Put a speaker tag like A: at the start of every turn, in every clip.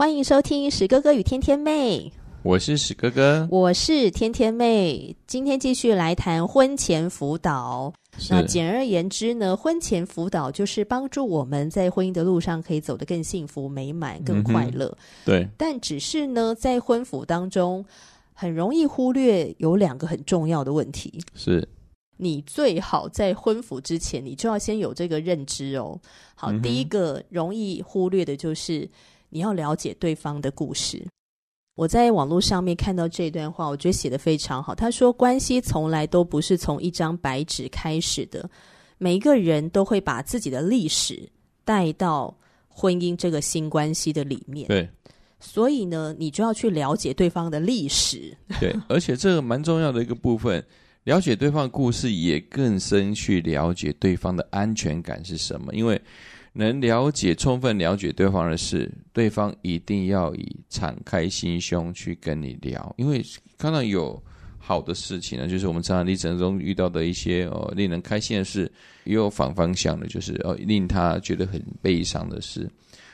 A: 欢迎收听史哥哥与天天妹，
B: 我是史哥哥，
A: 我是天天妹。今天继续来谈婚前辅导。那简而言之呢，婚前辅导就是帮助我们在婚姻的路上可以走得更幸福、美满、更快乐。
B: 对，
A: 但只是呢，在婚辅当中，很容易忽略有两个很重要的问题。
B: 是，
A: 你最好在婚辅之前，你就要先有这个认知哦。好，嗯、第一个容易忽略的就是。你要了解对方的故事。我在网络上面看到这段话，我觉得写得非常好。他说：“关系从来都不是从一张白纸开始的，每一个人都会把自己的历史带到婚姻这个新关系的里面。”
B: 对，
A: 所以呢，你就要去了解对方的历史。
B: 对，而且这个蛮重要的一个部分，了解对方的故事，也更深去了解对方的安全感是什么，因为。能了解、充分了解对方的事，对方一定要以敞开心胸去跟你聊。因为看到有好的事情呢，就是我们成长历程中遇到的一些哦令人开心的事，也有反方向的，就是哦令他觉得很悲伤的事。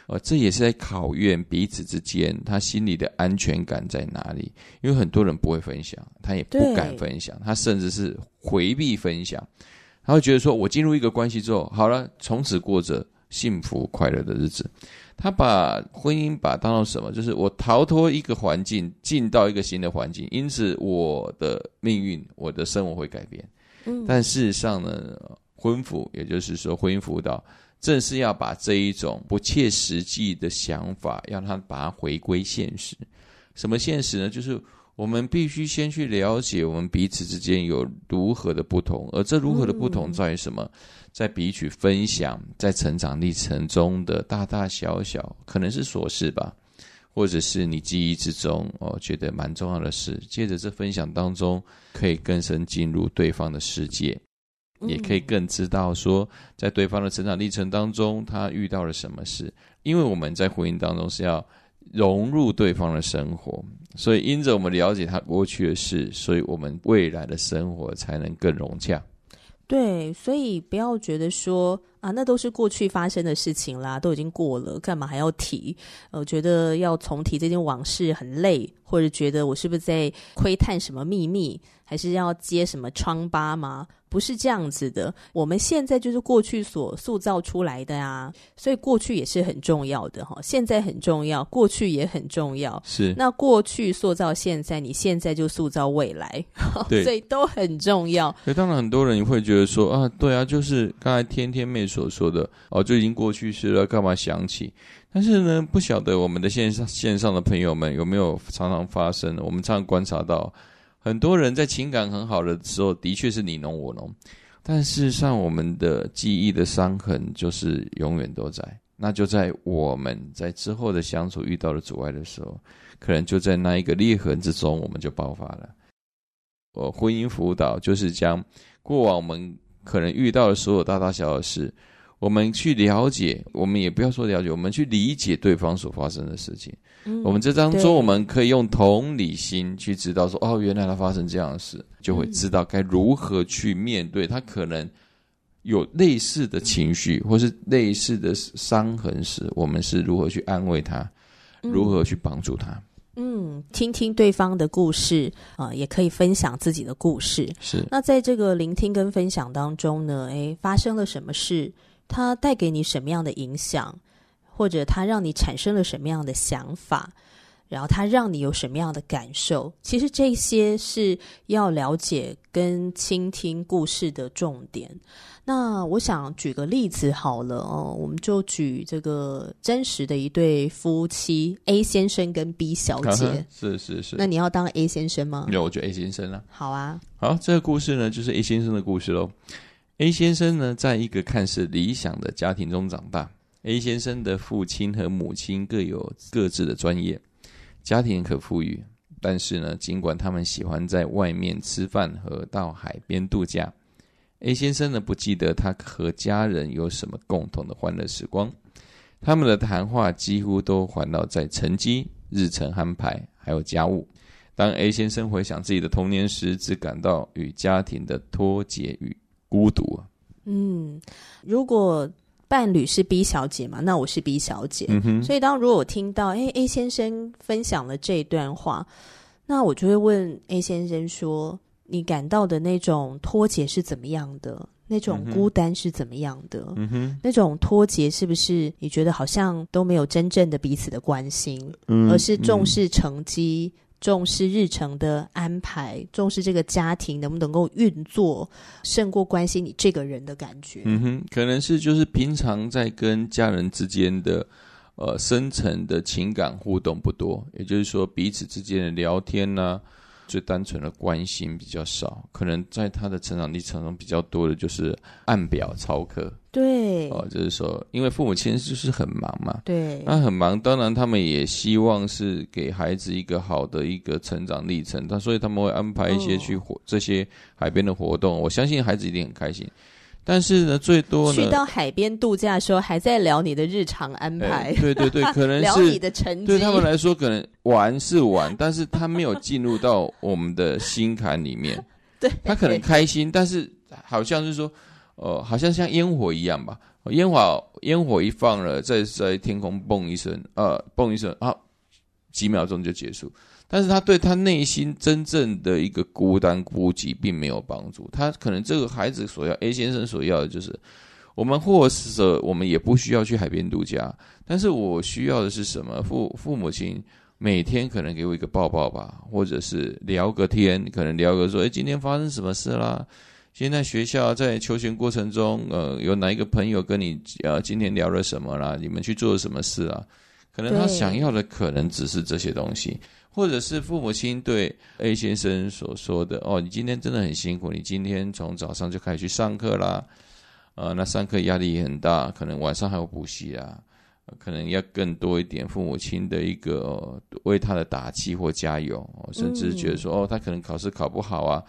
B: 哦，这也是在考验彼此之间他心里的安全感在哪里。因为很多人不会分享，他也不敢分享，他甚至是回避分享。他会觉得说：“我进入一个关系之后，好了，从此过着。”幸福快乐的日子，他把婚姻把当做什么？就是我逃脱一个环境，进到一个新的环境，因此我的命运、我的生活会改变。嗯，但事实上呢，婚辅也就是说婚姻辅导，正是要把这一种不切实际的想法，让他把它回归现实。什么现实呢？就是我们必须先去了解我们彼此之间有如何的不同，而这如何的不同在于什么？嗯在彼此分享，在成长历程中的大大小小，可能是琐事吧，或者是你记忆之中哦觉得蛮重要的事。借着这分享当中，可以更深进入对方的世界，也可以更知道说，在对方的成长历程当中，他遇到了什么事。因为我们在婚姻当中是要融入对方的生活，所以因着我们了解他过去的事，所以我们未来的生活才能更融洽。
A: 对，所以不要觉得说啊，那都是过去发生的事情啦，都已经过了，干嘛还要提？呃觉得要重提这件往事很累，或者觉得我是不是在窥探什么秘密，还是要接什么疮疤吗？不是这样子的，我们现在就是过去所塑造出来的啊，所以过去也是很重要的哈，现在很重要，过去也很重要。
B: 是，
A: 那过去塑造现在，你现在就塑造未来，对，所以都很重要。
B: 所以当然很多人会觉得说啊，对啊，就是刚才天天妹所说的哦，就已经过去式了，干嘛想起？但是呢，不晓得我们的线上线上的朋友们有没有常常发生？我们常常观察到。很多人在情感很好的时候，的确是你侬我侬，但事实上，我们的记忆的伤痕就是永远都在。那就在我们在之后的相处遇到了阻碍的时候，可能就在那一个裂痕之中，我们就爆发了。我婚姻辅导就是将过往我们可能遇到的所有大大小小的事。我们去了解，我们也不要说了解，我们去理解对方所发生的事情。嗯，我们这张桌，我们可以用同理心去知道说，哦，原来他发生这样的事，就会知道该如何去面对他可能有类似的情绪或是类似的伤痕时，我们是如何去安慰他，如何去帮助他。
A: 嗯，听听对方的故事啊，呃，也可以分享自己的故事。
B: 是。那
A: 在这个聆听跟分享当中呢，诶，发生了什么事？它带给你什么样的影响，或者它让你产生了什么样的想法？然后他让你有什么样的感受？其实这些是要了解跟倾听故事的重点。那我想举个例子好了哦，我们就举这个真实的一对夫妻 A 先生跟 B 小姐。
B: 是是是。
A: 那你要当 A 先生吗？
B: 有，我就 A 先生了。
A: 好啊。
B: 好，这个故事呢，就是 A 先生的故事喽。A 先生呢，在一个看似理想的家庭中长大。A 先生的父亲和母亲各有各自的专业。家庭可富裕，但是呢，尽管他们喜欢在外面吃饭和到海边度假，A 先生呢，不记得他和家人有什么共同的欢乐时光。他们的谈话几乎都环绕在成绩、日程安排还有家务。当 A 先生回想自己的童年时，只感到与家庭的脱节与孤独。
A: 嗯，如果。伴侣是 B 小姐嘛？那我是 B 小姐，
B: 嗯。
A: 所以当如果我听到诶 A 先生分享了这一段话，那我就会问 A 先生说：“你感到的那种脱节是怎么样的？那种孤单是怎么样的？
B: 嗯哼。
A: 那种脱节是不是你觉得好像都没有真正的彼此的关心，
B: 嗯，
A: 而是重视成绩？”重视日程的安排，重视这个家庭能不能够运作，胜过关心你这个人的感觉。
B: 嗯哼，可能是就是平常在跟家人之间的呃深层的情感互动不多，也就是说彼此之间的聊天呢、最单纯的关心比较少，可能在他的成长历程中比较多的就是按表操课。
A: 对，
B: 哦，就是说，因为父母亲就是很忙嘛，
A: 对，
B: 那很忙，当然他们也希望是给孩子一个好的一个成长历程，他所以他们会安排一些去活、哦、这些海边的活动，我相信孩子一定很开心。但是呢，最多呢，
A: 去到海边度假的时候，还在聊你的日常安排。
B: 对对对，可能是
A: 聊你的成绩。
B: 对他们来说，可能玩是玩，但是他没有进入到我们的心坎里面。
A: 对，
B: 他可能开心，但是好像是说，呃，好像像烟火一样吧。烟火烟火一放了，在在天空蹦一声，呃，蹦一声啊，几秒钟就结束。但是他对他内心真正的一个孤单孤寂并没有帮助。他可能这个孩子所要，A 先生所要的就是，我们或者我们也不需要去海边度假，但是我需要的是什么？父父母亲每天可能给我一个抱抱吧，或者是聊个天，可能聊个说，诶，今天发生什么事啦？现在学校在求学过程中，呃，有哪一个朋友跟你呃今天聊了什么啦？你们去做了什么事啊？可能他想要的可能只是这些东西。或者是父母亲对 A 先生所说的：“哦，你今天真的很辛苦，你今天从早上就开始去上课啦，呃，那上课压力也很大，可能晚上还有补习啊，可能要更多一点父母亲的一个、哦、为他的打气或加油，哦、甚至觉得说、嗯、哦，他可能考试考不好啊，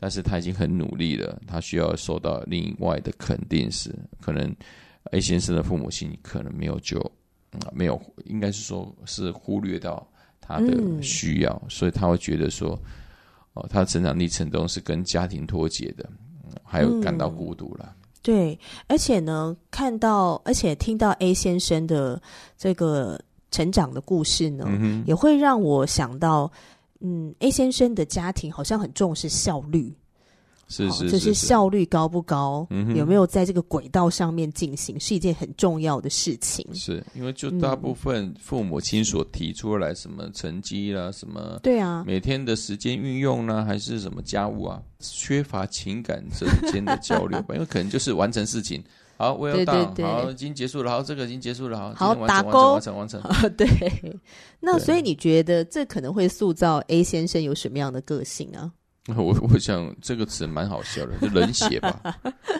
B: 但是他已经很努力了，他需要受到另外的肯定时，可能 A 先生的父母亲可能没有就、嗯、没有，应该是说是忽略到。”他的需要，嗯，所以他会觉得说，哦，他的成长历程中是跟家庭脱节的，还有感到孤独了。
A: 嗯，对，而且呢，看到而且听到 A 先生的这个成长的故事呢，嗯，也会让我想到，嗯，A 先生的家庭好像很重视效率。
B: 是是，是，
A: 就是效率高不高，
B: 嗯，
A: 有没有在这个轨道上面进行，是一件很重要的事情。
B: 是因为就大部分父母亲所提出来什么成绩啦，什么
A: 对啊，
B: 每天的时间运用呢，还是什么家务啊，缺乏情感之间的交流吧。因为可能就是完成事情，好，我要到，好，已经结束了，好，这个已经结束了，好，
A: 好打勾，
B: 完成，完成，完成。
A: 对，那所以你觉得这可能会塑造 A 先生有什么样的个性啊？
B: 我我想这个词蛮好笑的，就冷血吧？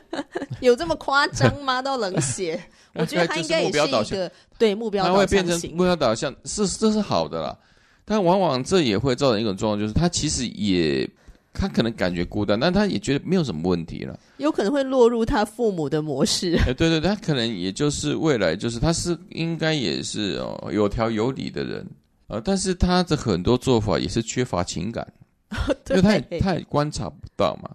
A: 有这么夸张吗？到冷血？我觉得他应该也是一个对目标导向，他会变成
B: 目标导向，是这是好的啦。但往往这也会造成一种状况，就是他其实也他可能感觉孤单，但他也觉得没有什么问题了。
A: 有可能会落入他父母的模式。
B: 哎，对对对，他可能也就是未来就是他是应该也是哦有条有理的人啊，呃，但是他的很多做法也是缺乏情感。因为他也他也观察不到嘛，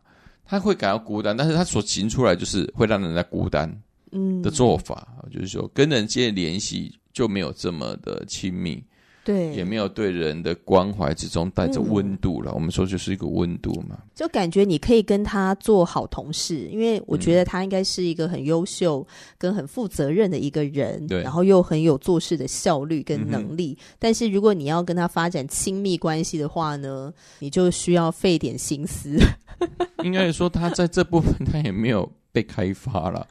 B: 他会感到孤单，但是他所行出来就是会让人家孤单，嗯的做法，嗯，就是说跟人间联系就没有这么的亲密，
A: 对，
B: 也没有对人的关怀之中带着温度了。
A: 嗯、
B: 我们说就是一个温度嘛，
A: 就感觉你可以跟他做好同事，因为我觉得他应该是一个很优秀跟很负责任的一个人，对、嗯，然后又很有做事的效率跟能力。嗯、但是如果你要跟他发展亲密关系的话呢，你就需要费点心思。
B: 应该说他在这部分他也没有被开发了。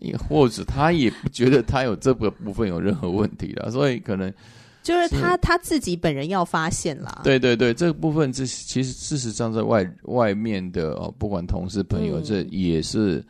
B: 也或者他也不觉得他有这个部分有任何问题了，所以可能
A: 就是他是他自己本人要发现啦。
B: 对对对，这个部分这其实事实上在外外面的哦，不管同事朋友，嗯、这也是。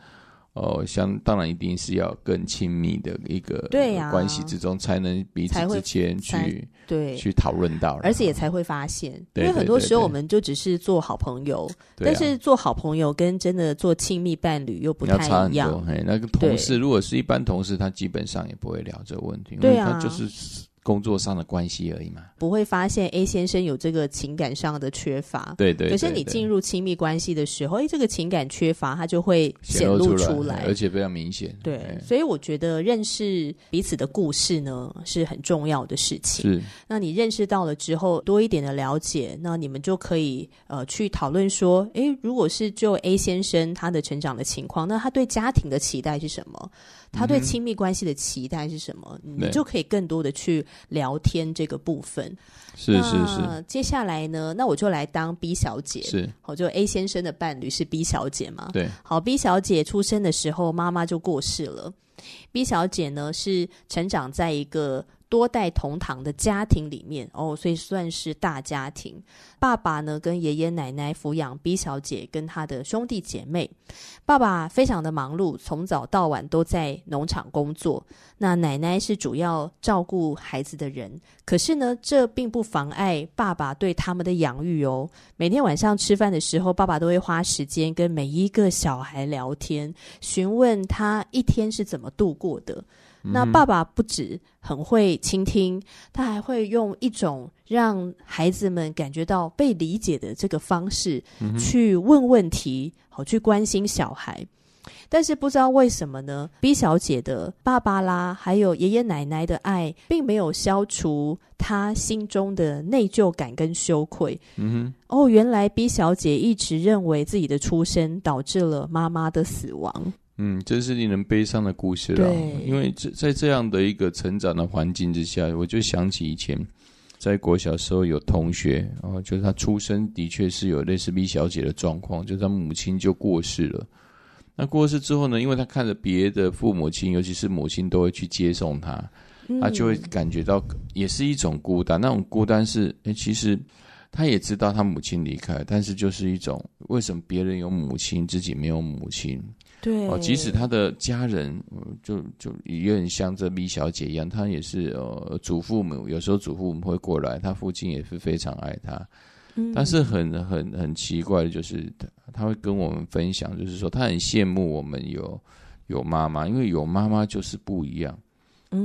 B: 哦，相当然一定是要更亲密的一个对呀关系之中，才能彼此之间去对去讨论到，
A: 而且也才会发现，因为很多时候我们就只是做好朋友，但是做好朋友跟真的做亲密伴侣又不太一样。
B: 哎，那个同事如果是一般同事，他基本上也不会聊这个问题，对啊，他就是。工作上的关系而已嘛，
A: 不会发现 A 先生有这个情感上的缺乏。
B: 对对，对，对。
A: 可是你进入亲密关系的时候，哎，这个情感缺乏，它就会显露出来，
B: 出来，而且非常明显。
A: 对，所以我觉得认识彼此的故事呢，是很重要的事情。是。那你认识到了之后，多一点的了解，那你们就可以呃去讨论说，哎，如果是就 A 先生他的成长的情况，那他对家庭的期待是什么？他对亲密关系的期待是什么？嗯、你就可以更多的去聊天这个部分。
B: 是是是。
A: 接下来呢，那我就来当 B 小姐。是，好，就 A 先生的伴侣是 B 小姐嘛？对。好，B 小姐出生的时候，妈妈就过世了。B 小姐呢，是成长在一个。多代同堂的家庭里面哦，所以算是大家庭。爸爸呢，跟爷爷奶奶抚养 B 小姐跟她的兄弟姐妹。爸爸非常的忙碌，从早到晚都在农场工作。那奶奶是主要照顾孩子的人。可是呢，这并不妨碍爸爸对他们的养育哦。每天晚上吃饭的时候，爸爸都会花时间跟每一个小孩聊天，询问他一天是怎么度过的。那爸爸不止很会倾听，他还会用一种让孩子们感觉到被理解的这个方式去问问题，好去关心小孩。但是不知道为什么呢？B 小姐的爸爸啦，还有爷爷奶奶的爱，并没有消除她心中的内疚感跟羞愧。嗯哼，哦，原来 B 小姐一直认为自己的出生导致了妈妈的死亡。
B: 嗯，这是令人悲伤的故事了。因为这在这样的一个成长的环境之下，我就想起以前在国小时候有同学，哦，就是他出生的确是有类似 B 小姐的状况，就是他母亲就过世了。那过世之后呢，因为他看着别的父母亲，尤其是母亲都会去接送他，他就会感觉到也是一种孤单。那种孤单是，诶，其实他也知道他母亲离开，但是就是一种为什么别人有母亲，自己没有母亲？对哦，即使他的家人，就就也很像这 B 小姐一样，她也是呃祖父母，有时候祖父母会过来，她父亲也是非常爱她。嗯，但是很很很奇怪的就是，他他会跟我们分享，就是说他很羡慕我们有有妈妈，因为有妈妈就是不一样。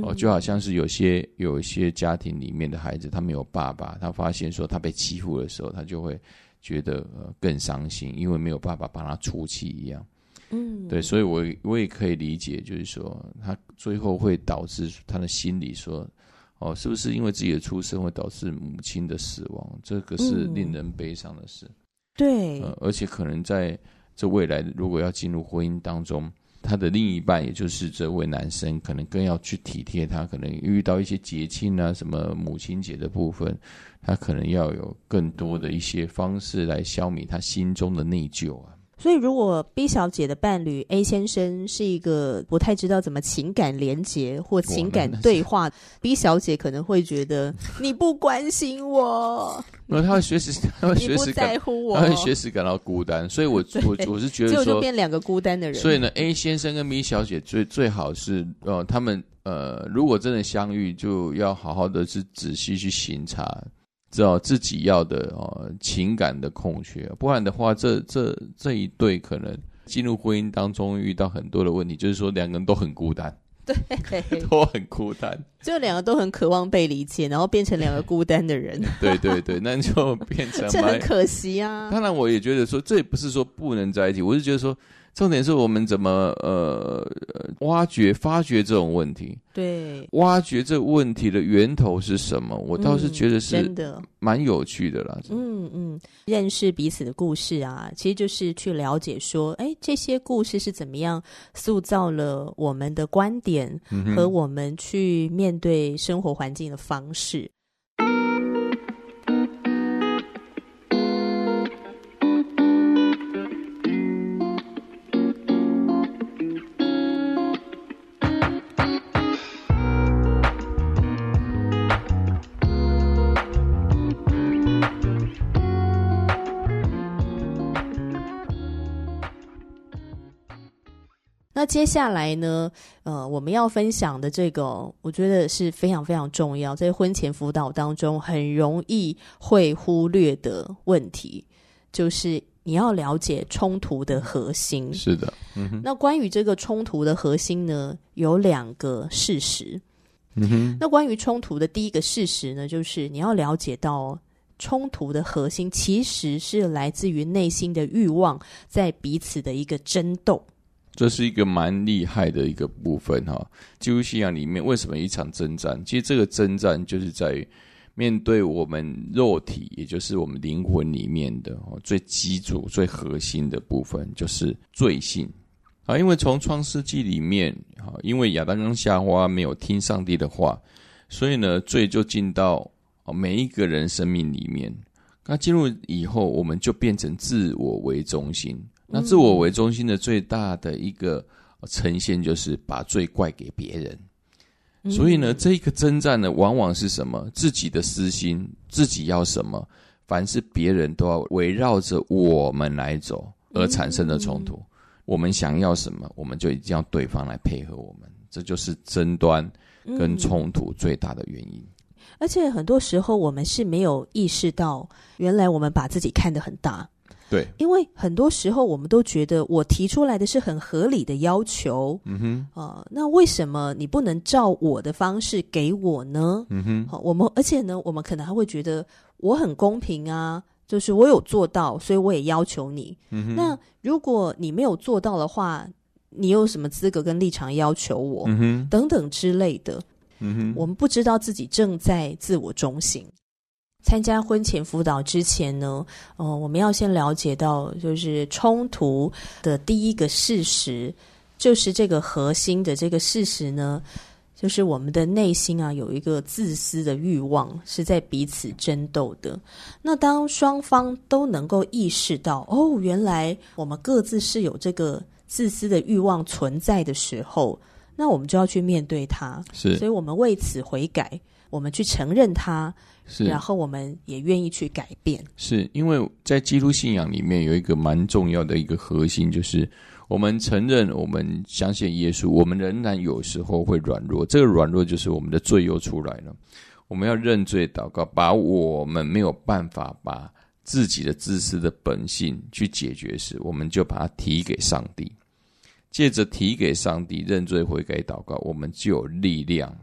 B: 哦，就好像是有些有一些家庭里面的孩子，他没有爸爸，他发现说他被欺负的时候，他就会觉得呃更伤心，因为没有爸爸帮他出气一样。嗯，对，所以我我也可以理解，就是说他最后会导致他的心理说，哦，是不是因为自己的出生会导致母亲的死亡？这个是令人悲伤的事。
A: 对，
B: 呃，而且可能在这未来如果要进入婚姻当中，他的另一半也就是这位男生，可能更要去体贴他，可能遇到一些节庆啊，什么母亲节的部分，他可能要有更多的一些方式来消弭他心中的内疚啊。
A: 所以，如果 B 小姐的伴侣 A 先生是一个不太知道怎么情感连接或情感对话，B 小姐可能会觉得 你不关心我，
B: 那他会随时，他会随时
A: 在乎我，
B: 他会随时感到孤单。所以我，我我我是觉得说，
A: 就变两个孤单的人。
B: 所以呢，A 先生跟 B 小姐最最好是，呃，他们呃，如果真的相遇，就要好好的去仔细去审查。知道自己要的哦，情感的空缺，不然的话，这这这一对可能进入婚姻当中遇到很多的问题，就是说两个人都很孤单，
A: 对，
B: 都很孤单，
A: 就两个都很渴望被理解，然后变成两个孤单的人，
B: 对对对，那就变成
A: 这很可惜啊。
B: 当然，我也觉得说，这也不是说不能在一起，我是觉得说，重点是我们怎么呃挖掘、发掘这种问题？
A: 对，
B: 挖掘这问题的源头是什么？我倒是觉得是真的蛮有趣的啦。
A: 嗯嗯，认识彼此的故事啊，其实就是去了解说，哎，这些故事是怎么样塑造了我们的观点和我们去面对生活环境的方式。那接下来呢？呃，我们要分享的这个，我觉得是非常非常重要，在婚前辅导当中很容易会忽略的问题，就是你要了解冲突的核心。
B: 是的，嗯。
A: 那关于这个冲突的核心呢，有两个事实。
B: 嗯哼。
A: 那关于冲突的第一个事实呢，就是你要了解到冲突的核心其实是来自于内心的欲望，在彼此的一个争斗。
B: 这是一个蛮厉害的一个部分哈。基督信仰里面为什么一场征战？其实这个征战就是在于面对我们肉体，也就是我们灵魂里面的最基础、最核心的部分，就是罪性啊。因为从创世纪里面啊，因为亚当跟夏娃没有听上帝的话，所以呢，罪就进到每一个人生命里面。那进入以后，我们就变成自我为中心。那自我为中心的最大的一个呈现，就是把罪怪给别人。所以呢，这一个征战呢，往往是什么？自己的私心，自己要什么？凡是别人都要围绕着我们来走，而产生的冲突。我们想要什么，我们就一定要对方来配合我们。这就是争端跟冲突最大的原因。
A: 而且很多时候，我们是没有意识到，原来我们把自己看得很大。
B: 对，
A: 因为很多时候我们都觉得我提出来的是很合理的要求，
B: 嗯哼，
A: 啊、呃，那为什么你不能照我的方式给我呢？
B: 嗯哼，
A: 好，我们而且呢，我们可能还会觉得我很公平啊，就是我有做到，所以我也要求你。
B: 嗯哼，
A: 那如果你没有做到的话，你有什么资格跟立场要求我？
B: 嗯哼，
A: 等等之类的。
B: 嗯哼，
A: 我们不知道自己正在自我中心。参加婚前辅导之前呢，呃，我们要先了解到，就是冲突的第一个事实，就是这个核心的这个事实呢，就是我们的内心啊有一个自私的欲望是在彼此争斗的。那当双方都能够意识到，哦，原来我们各自是有这个自私的欲望存在的时候，那我们就要去面对它。
B: 是，
A: 所以我们为此悔改，我们去承认它。是，然后我们也愿意去改变。
B: 是因为在基督信仰里面有一个蛮重要的一个核心，就是我们承认我们相信耶稣，我们仍然有时候会软弱。这个软弱就是我们的罪又出来了。我们要认罪祷告，把我们没有办法把自己的自私的本性去解决时，我们就把它提给上帝。借着提给上帝认罪悔改祷告，我们就有力量。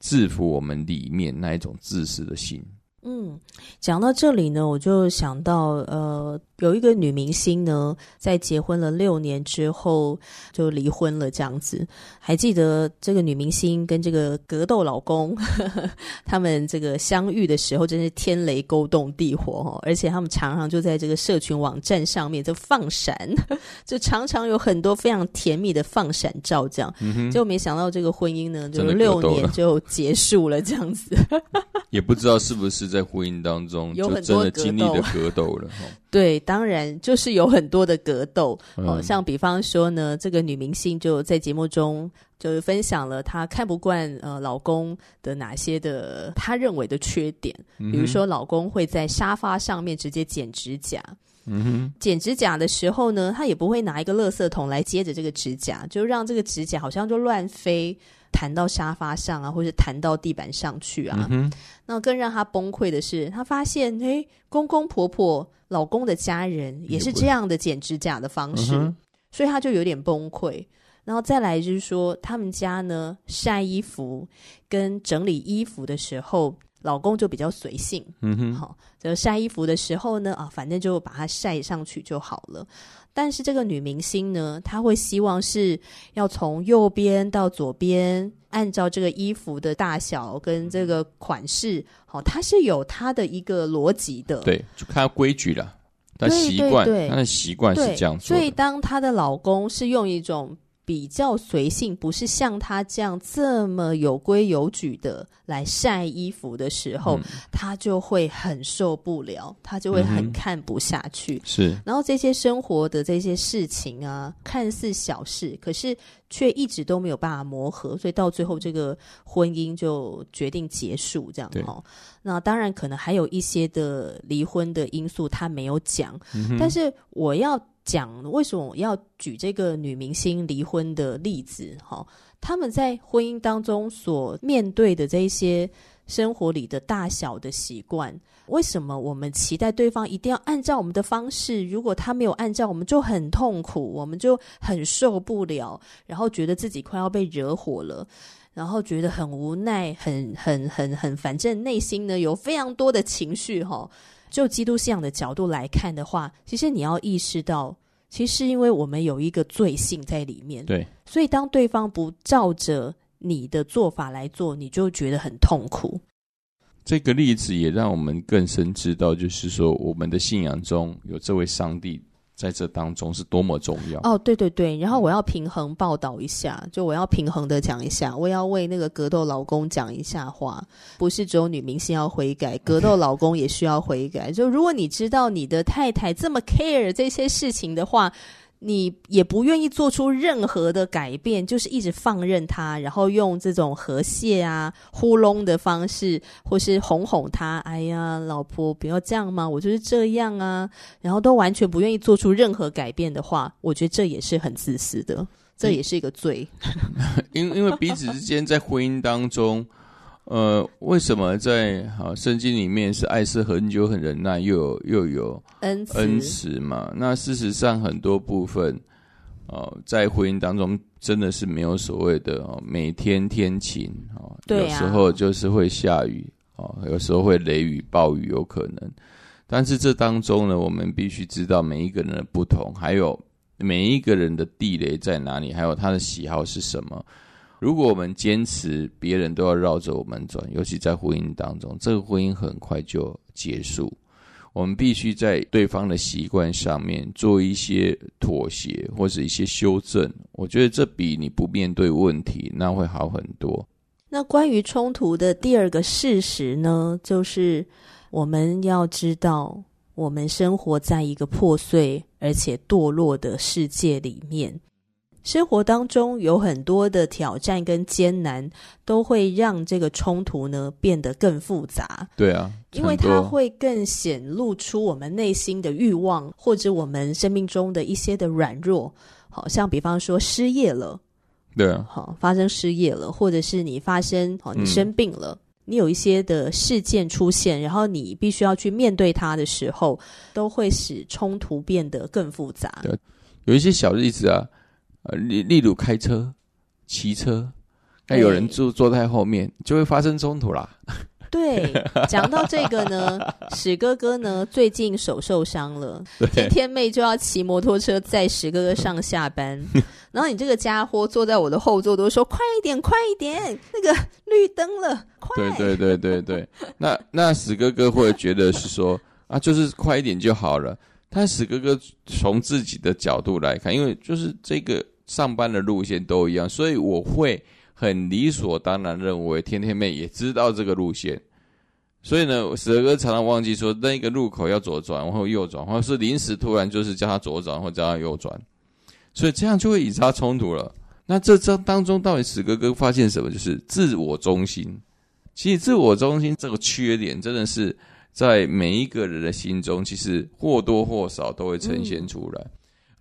B: 制服我们里面那一种自私的心。
A: 嗯，讲到这里呢，我就想到，呃，有一个女明星呢，在结婚了六年之后就离婚了，这样子。还记得这个女明星跟这个格斗老公，呵 呵他们这个相遇的时候，真是天雷勾动地火哦！而且他们常常就在这个社群网站上面就放闪，就常常有很多非常甜蜜的放闪照，这样。嗯，就没想到这个婚姻呢，就六年就结束了，这样子。
B: 也不知道是不是在婚姻当中就真的经历的格斗了。
A: 对，当然就是有很多的格斗。哦，像比方说呢，这个女明星就在节目中就是分享了她看不惯呃老公的哪些的她认为的缺点，比如说老公会在沙发上面直接剪指甲。
B: 嗯哼，
A: 剪指甲的时候呢，他也不会拿一个垃圾桶来接着这个指甲，就让这个指甲好像就乱飞。弹到沙发上啊，或者弹到地板上去啊。
B: 嗯、
A: 那更让他崩溃的是，他发现，诶，公公婆婆、老公的家人也是这样的剪指甲的方式，嗯、所以他就有点崩溃。然后再来就是说，他们家呢晒衣服跟整理衣服的时候，老公就比较随性，
B: 嗯哼，
A: 好，这个晒衣服的时候呢，啊，反正就把它晒上去就好了。但是这个女明星呢，她会希望是要从右边到左边，按照这个衣服的大小跟这个款式，好，她是有她的一个逻辑的。
B: 对，就看规矩了，她习惯，她的习惯是这样做。
A: 所以当她的老公是用一种。比较随性，不是像他这样这么有规有矩的来晒衣服的时候，嗯、他就会很受不了，他就会很看不下去。
B: 是、嗯，
A: 然后这些生活的这些事情啊，看似小事，可是却一直都没有办法磨合，所以到最后这个婚姻就决定结束，这样哦。那当然可能还有一些的离婚的因素，他没有讲，嗯、但是我要。讲为什么要举这个女明星离婚的例子？哈，他们在婚姻当中所面对的这些生活里的大小的习惯，为什么我们期待对方一定要按照我们的方式？如果他没有按照，我们就很痛苦，我们就很受不了，然后觉得自己快要被惹火了，然后觉得很无奈，很很很很，反正内心呢有非常多的情绪，哈。就基督信仰的角度来看的话，其实你要意识到，其实因为我们有一个罪性在里面，
B: 对，
A: 所以当对方不照着你的做法来做，你就觉得很痛苦。
B: 这个例子也让我们更深知道，就是说我们的信仰中有这位上帝。在这当中是多么重要
A: 哦！对对对，然后我要平衡报道一下，就我要平衡的讲一下，我要为那个格斗老公讲一下话，不是只有女明星要悔改，格斗老公也需要悔改。就如果你知道你的太太这么 care 这些事情的话。你也不愿意做出任何的改变，就是一直放任他，然后用这种和谐啊、呼弄的方式，或是哄哄他。哎呀，老婆不要这样嘛，我就是这样啊。然后都完全不愿意做出任何改变的话，我觉得这也是很自私的，这也是一个罪。
B: 因因为彼此之间在婚姻当中。呃，为什么在好圣经里面是爱是很久很忍耐，又有又有恩慈恩慈嘛？那事实上很多部分，哦、呃，在婚姻当中真的是没有所谓的哦，每天天晴哦，对啊、有时候就是会下雨哦，有时候会雷雨暴雨有可能。但是这当中呢，我们必须知道每一个人的不同，还有每一个人的地雷在哪里，还有他的喜好是什么。如果我们坚持别人都要绕着我们转，尤其在婚姻当中，这个婚姻很快就结束。我们必须在对方的习惯上面做一些妥协或者一些修正。我觉得这比你不面对问题那会好很多。
A: 那关于冲突的第二个事实呢，就是我们要知道，我们生活在一个破碎而且堕落的世界里面。生活当中有很多的挑战跟艰难，都会让这个冲突呢变得更复杂。
B: 对啊，
A: 因为它会更显露出我们内心的欲望，或者我们生命中的一些的软弱。好像比方说失业了，
B: 对啊，
A: 好发生失业了，或者是你发生好你生病了，嗯、你有一些的事件出现，然后你必须要去面对它的时候，都会使冲突变得更复杂。
B: 对，有一些小例子啊。呃，例例如开车、骑车，那有人坐坐在后面，就会发生冲突啦。
A: 对，讲到这个呢，史哥哥呢最近手受伤了，
B: 对
A: 天天妹就要骑摩托车载史哥哥上下班，然后你这个家伙坐在我的后座都说快一点，快一点，那个绿灯了，快！
B: 对对对对对，那那史哥哥会觉得是说啊，就是快一点就好了。但史哥哥从自己的角度来看，因为就是这个。上班的路线都一样，所以我会很理所当然认为天天妹也知道这个路线。所以呢，史哥常常忘记说那个路口要左转或右转，或者是临时突然就是叫他左转或叫他右转，所以这样就会引发冲突了。那这这当中到底史哥哥发现什么？就是自我中心。其实自我中心这个缺点真的是在每一个人的心中，其实或多或少都会呈现出来。嗯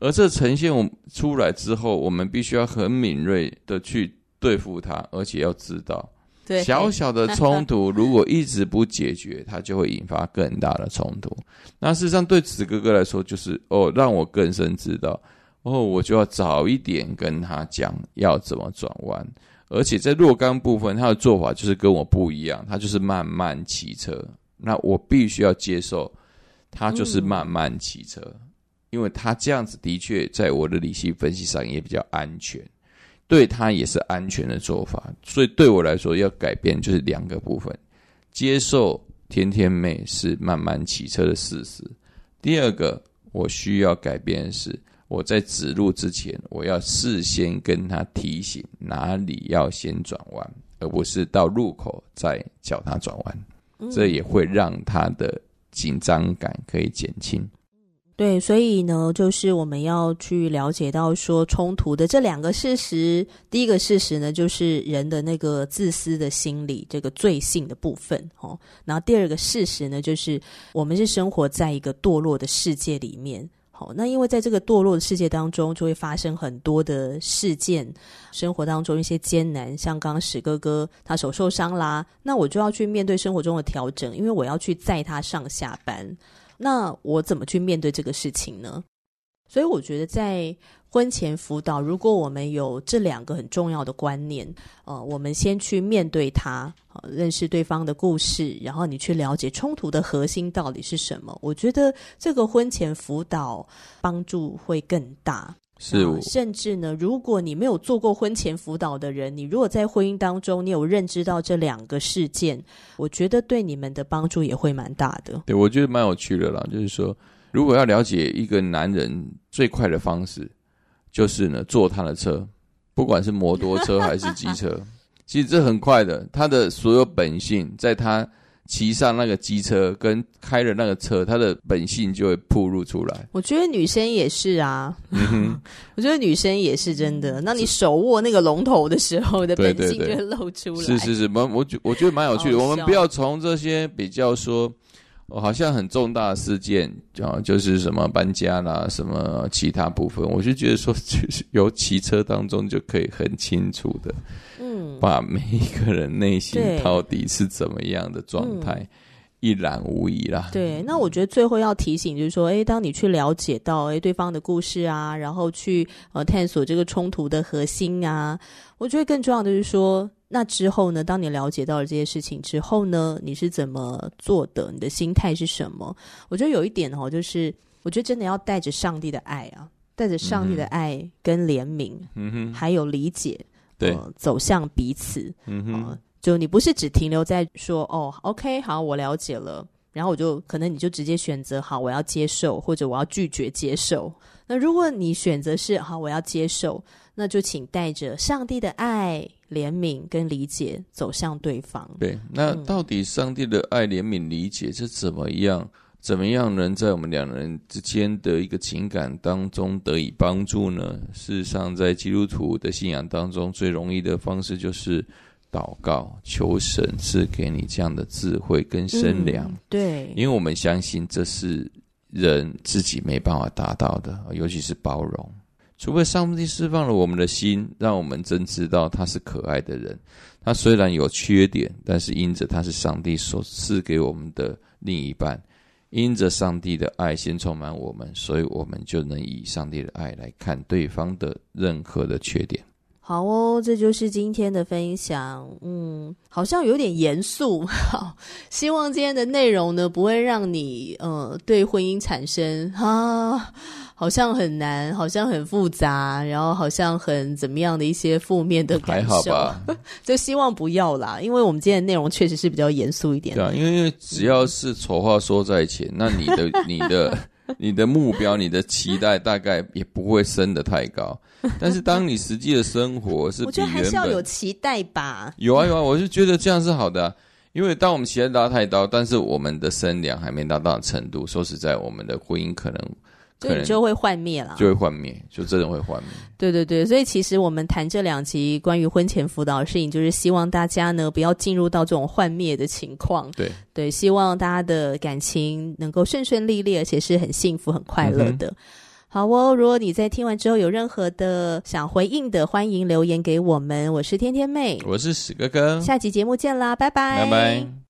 B: 而这呈现我出来之后，我们必须要很敏锐的去对付它，而且要知道，对小小的冲突如果一直不解决，它就会引发更大的冲突。那事实上，对子哥哥来说，就是哦，让我更深知道，哦，我就要早一点跟他讲要怎么转弯，而且在若干部分，他的做法就是跟我不一样，他就是慢慢骑车。那我必须要接受，他就是慢慢骑车，嗯、因为他这样子的确在我的理性分析上也比较安全，对他也是安全的做法。所以对我来说，要改变就是两个部分：接受天天妹是慢慢骑车的事实。第二个，我需要改变的是。我在指路之前，我要事先跟他提醒哪里要先转弯，而不是到路口再叫他转弯。这也会让他的紧张感可以减轻。
A: 对，所以呢，就是我们要去了解到说冲突的这两个事实。第一个事实呢，就是人的那个自私的心理，这个罪性的部分。哦，然后第二个事实呢，就是我们是生活在一个堕落的世界里面。好，那因为在这个堕落的世界当中，就会发生很多的事件，生活当中一些艰难，像刚刚史哥哥他手受伤啦，那我就要去面对生活中的调整，因为我要去载他上下班，那我怎么去面对这个事情呢？所以我觉得在婚前辅导，如果我们有这两个很重要的观念，呃，我们先去面对它，认识对方的故事，然后你去了解冲突的核心到底是什么。我觉得这个婚前辅导帮助会更大。
B: 是我，
A: 甚至呢，如果你没有做过婚前辅导的人，你如果在婚姻当中，你有认知到这两个事件，我觉得对你们的帮助也会蛮大的。
B: 对，我觉得蛮有趣的啦，就是说，如果要了解一个男人最快的方式。就是呢，坐他的车，不管是摩托车还是机车，其实这很快的。他的所有本性，在他骑上那个机车跟开了那个车，他的本性就会暴露出来。
A: 我觉得女生也是啊，我觉得女生也是真的。那你手握那个龙头的时候的本性就会露出来。
B: 是是是，我我觉我觉得蛮有趣的。我们不要从这些比较说。我好像很重大的事件啊，就是什么搬家啦，什么其他部分，我就觉得说，就是由骑车当中就可以很清楚的，嗯，把每一个人内心到底是怎么样的状态，嗯、一览无遗啦。
A: 对，那我觉得最后要提醒就是说，哎，当你去了解到哎对方的故事啊，然后去呃探索这个冲突的核心啊，我觉得更重要的就是说。那之后呢？当你了解到了这些事情之后呢，你是怎么做的？你的心态是什么？我觉得有一点哦，就是我觉得真的要带着上帝的爱啊，带着上帝的爱跟怜悯，嗯哼，还有理解，对、呃，走向彼此，嗯哼、呃，就你不是只停留在说哦，OK，好，我了解了，然后我就可能你就直接选择好，我要接受，或者我要拒绝接受。那如果你选择是好，我要接受，那就请带着上帝的爱。怜悯跟理解走向对方。
B: 对，那到底上帝的爱、怜悯、理解是怎么样？怎么样能在我们两人之间的一个情感当中得以帮助呢？事实上，在基督徒的信仰当中，最容易的方式就是祷告，求神赐给你这样的智慧跟身量。
A: 嗯，对，
B: 因为我们相信这是人自己没办法达到的，尤其是包容。除非上帝释放了我们的心，让我们真知道他是可爱的人。他虽然有缺点，但是因着他是上帝所赐给我们的另一半，因着上帝的爱先充满我们，所以我们就能以上帝的爱来看对方的任何的缺点。
A: 好哦，这就是今天的分享。嗯，好像有点严肃。好，希望今天的内容呢，不会让你呃对婚姻产生啊，好像很难，好像很复杂，然后好像很怎么样的一些负面的感受。还好吧？就希望不要啦，因为我们今天的内容确实是比较严肃一点。
B: 对啊，因为因为只要是丑话说在前，那你的你的。你的目标、你的期待大概也不会升得太高，但是当你实际的生活是我觉得还是
A: 要有期待吧。
B: 有啊有啊，我是觉得这样是好的啊，因为当我们期待拉太高，但是我们的身量还没达到程度，说实在，我们的婚姻可能。
A: 所以你就会幻灭了，
B: 就会幻灭，就真的会幻灭。
A: 对对对，所以其实我们谈这两集关于婚前辅导的事情，就是希望大家呢不要进入到这种幻灭的情况。
B: 对
A: 对，希望大家的感情能够顺顺利利，而且是很幸福、很快乐的。嗯、好哦，如果你在听完之后有任何的想回应的，欢迎留言给我们。我是天天妹，
B: 我是史哥哥，
A: 下集节目见啦，拜拜，
B: 拜拜。